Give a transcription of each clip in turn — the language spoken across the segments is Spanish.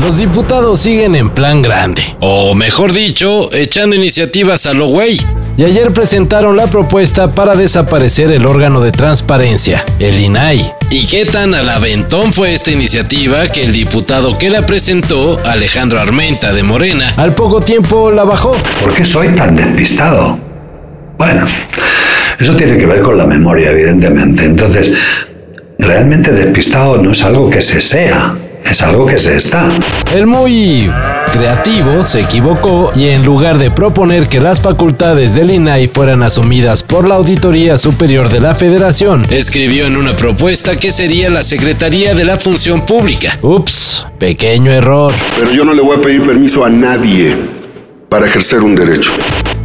Los diputados siguen en plan grande, o mejor dicho, echando iniciativas a lo güey. Y ayer presentaron la propuesta para desaparecer el órgano de transparencia, el INAI. ¿Y qué tan al aventón fue esta iniciativa que el diputado que la presentó, Alejandro Armenta de Morena, al poco tiempo la bajó? ¿Por qué soy tan despistado? Bueno, eso tiene que ver con la memoria, evidentemente. Entonces, realmente despistado no es algo que se sea, es algo que se está. El muy creativo se equivocó y en lugar de proponer que las facultades del INAI fueran asumidas por la Auditoría Superior de la Federación, escribió en una propuesta que sería la Secretaría de la Función Pública. Ups, pequeño error. Pero yo no le voy a pedir permiso a nadie para ejercer un derecho.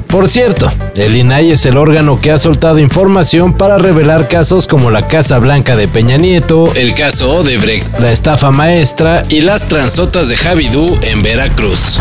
Por cierto, el INAI es el órgano que ha soltado información para revelar casos como la Casa Blanca de Peña Nieto, el caso Odebrecht, la estafa maestra y las transotas de Javidú en Veracruz.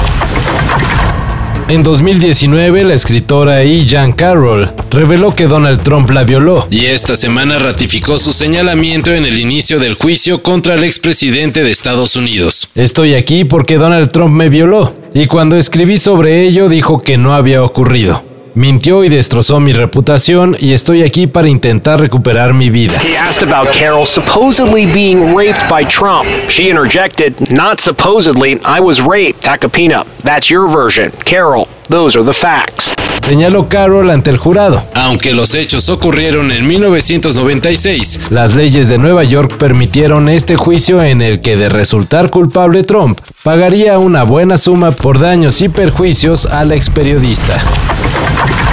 En 2019, la escritora E. Jean Carroll reveló que Donald Trump la violó y esta semana ratificó su señalamiento en el inicio del juicio contra el expresidente de Estados Unidos. Estoy aquí porque Donald Trump me violó y cuando escribí sobre ello dijo que no había ocurrido. Mintió y destrozó mi reputación y estoy aquí para intentar recuperar mi vida. He asked about Carol supposedly being raped by Trump. She interjected, not supposedly, I was raped, Takapina. That's your version. Carol, those are the facts. Señaló Carroll ante el jurado. Aunque los hechos ocurrieron en 1996, las leyes de Nueva York permitieron este juicio en el que de resultar culpable Trump pagaría una buena suma por daños y perjuicios a la experiodista.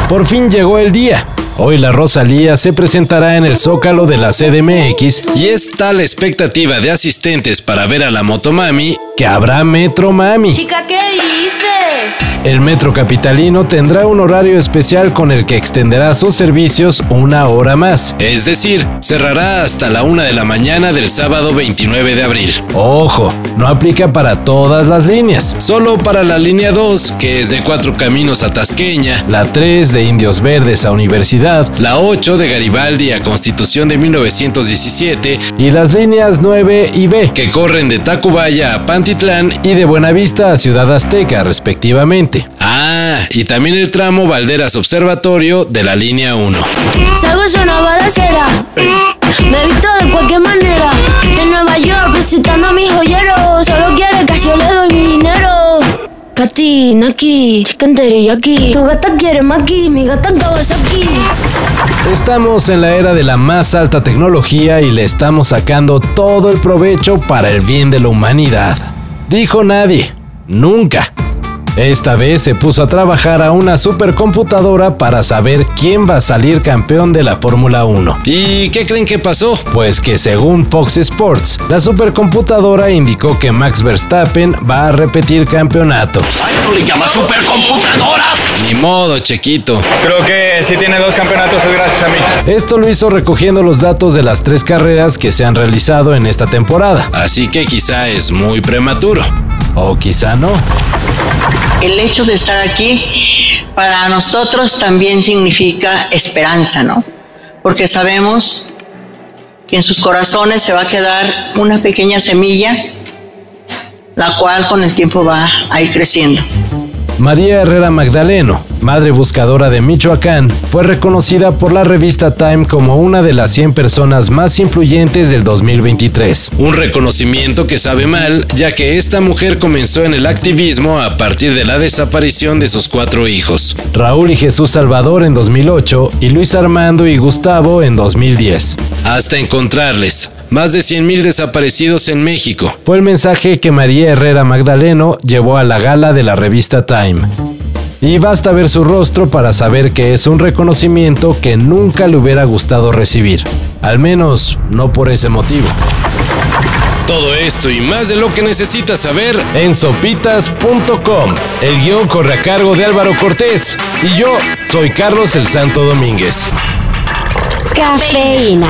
Por fin llegó el día. Hoy la Rosalía se presentará en el Zócalo de la CDMX y es tal expectativa de asistentes para ver a la Motomami que habrá Metro Mami. Chica, ¿qué dices? El Metro Capitalino tendrá un horario especial con el que extenderá sus servicios una hora más. Es decir, cerrará hasta la una de la mañana del sábado 29 de abril. Ojo, no aplica para todas las líneas, solo para la línea 2, que es de Cuatro Caminos a Tasqueña, la 3 de Indios Verdes a Universidad, la 8 de Garibaldi a Constitución de 1917 y las líneas 9 y B, que corren de Tacubaya a Pantitlán y de Buenavista a Ciudad Azteca, respectivamente. Ah, y también el tramo Valderas Observatorio de la línea 1. Salgo es una balacera. Me visto de cualquier manera. En Nueva York visitando a mi joyero. Solo quiere que yo le doy mi dinero. Pati, Naki, chicken teriyaki. Tu gata quiere maki, mi gata Kawasaki. Estamos en la era de la más alta tecnología y le estamos sacando todo el provecho para el bien de la humanidad. Dijo nadie, nunca. Esta vez se puso a trabajar a una supercomputadora para saber quién va a salir campeón de la Fórmula 1. ¿Y qué creen que pasó? Pues que según Fox Sports, la supercomputadora indicó que Max Verstappen va a repetir campeonato. ¿Le llama supercomputadora? Ni modo, chequito. Creo que si tiene dos campeonatos es gracias a mí. Esto lo hizo recogiendo los datos de las tres carreras que se han realizado en esta temporada. Así que quizá es muy prematuro. O quizá no. El hecho de estar aquí para nosotros también significa esperanza, ¿no? Porque sabemos que en sus corazones se va a quedar una pequeña semilla, la cual con el tiempo va a ir creciendo. María Herrera Magdaleno, madre buscadora de Michoacán, fue reconocida por la revista Time como una de las 100 personas más influyentes del 2023. Un reconocimiento que sabe mal, ya que esta mujer comenzó en el activismo a partir de la desaparición de sus cuatro hijos, Raúl y Jesús Salvador en 2008 y Luis Armando y Gustavo en 2010. Hasta encontrarles. Más de 100.000 desaparecidos en México. Fue el mensaje que María Herrera Magdaleno llevó a la gala de la revista Time. Y basta ver su rostro para saber que es un reconocimiento que nunca le hubiera gustado recibir. Al menos no por ese motivo. Todo esto y más de lo que necesitas saber en sopitas.com. El guion corre a cargo de Álvaro Cortés y yo soy Carlos el Santo Domínguez. Cafeína.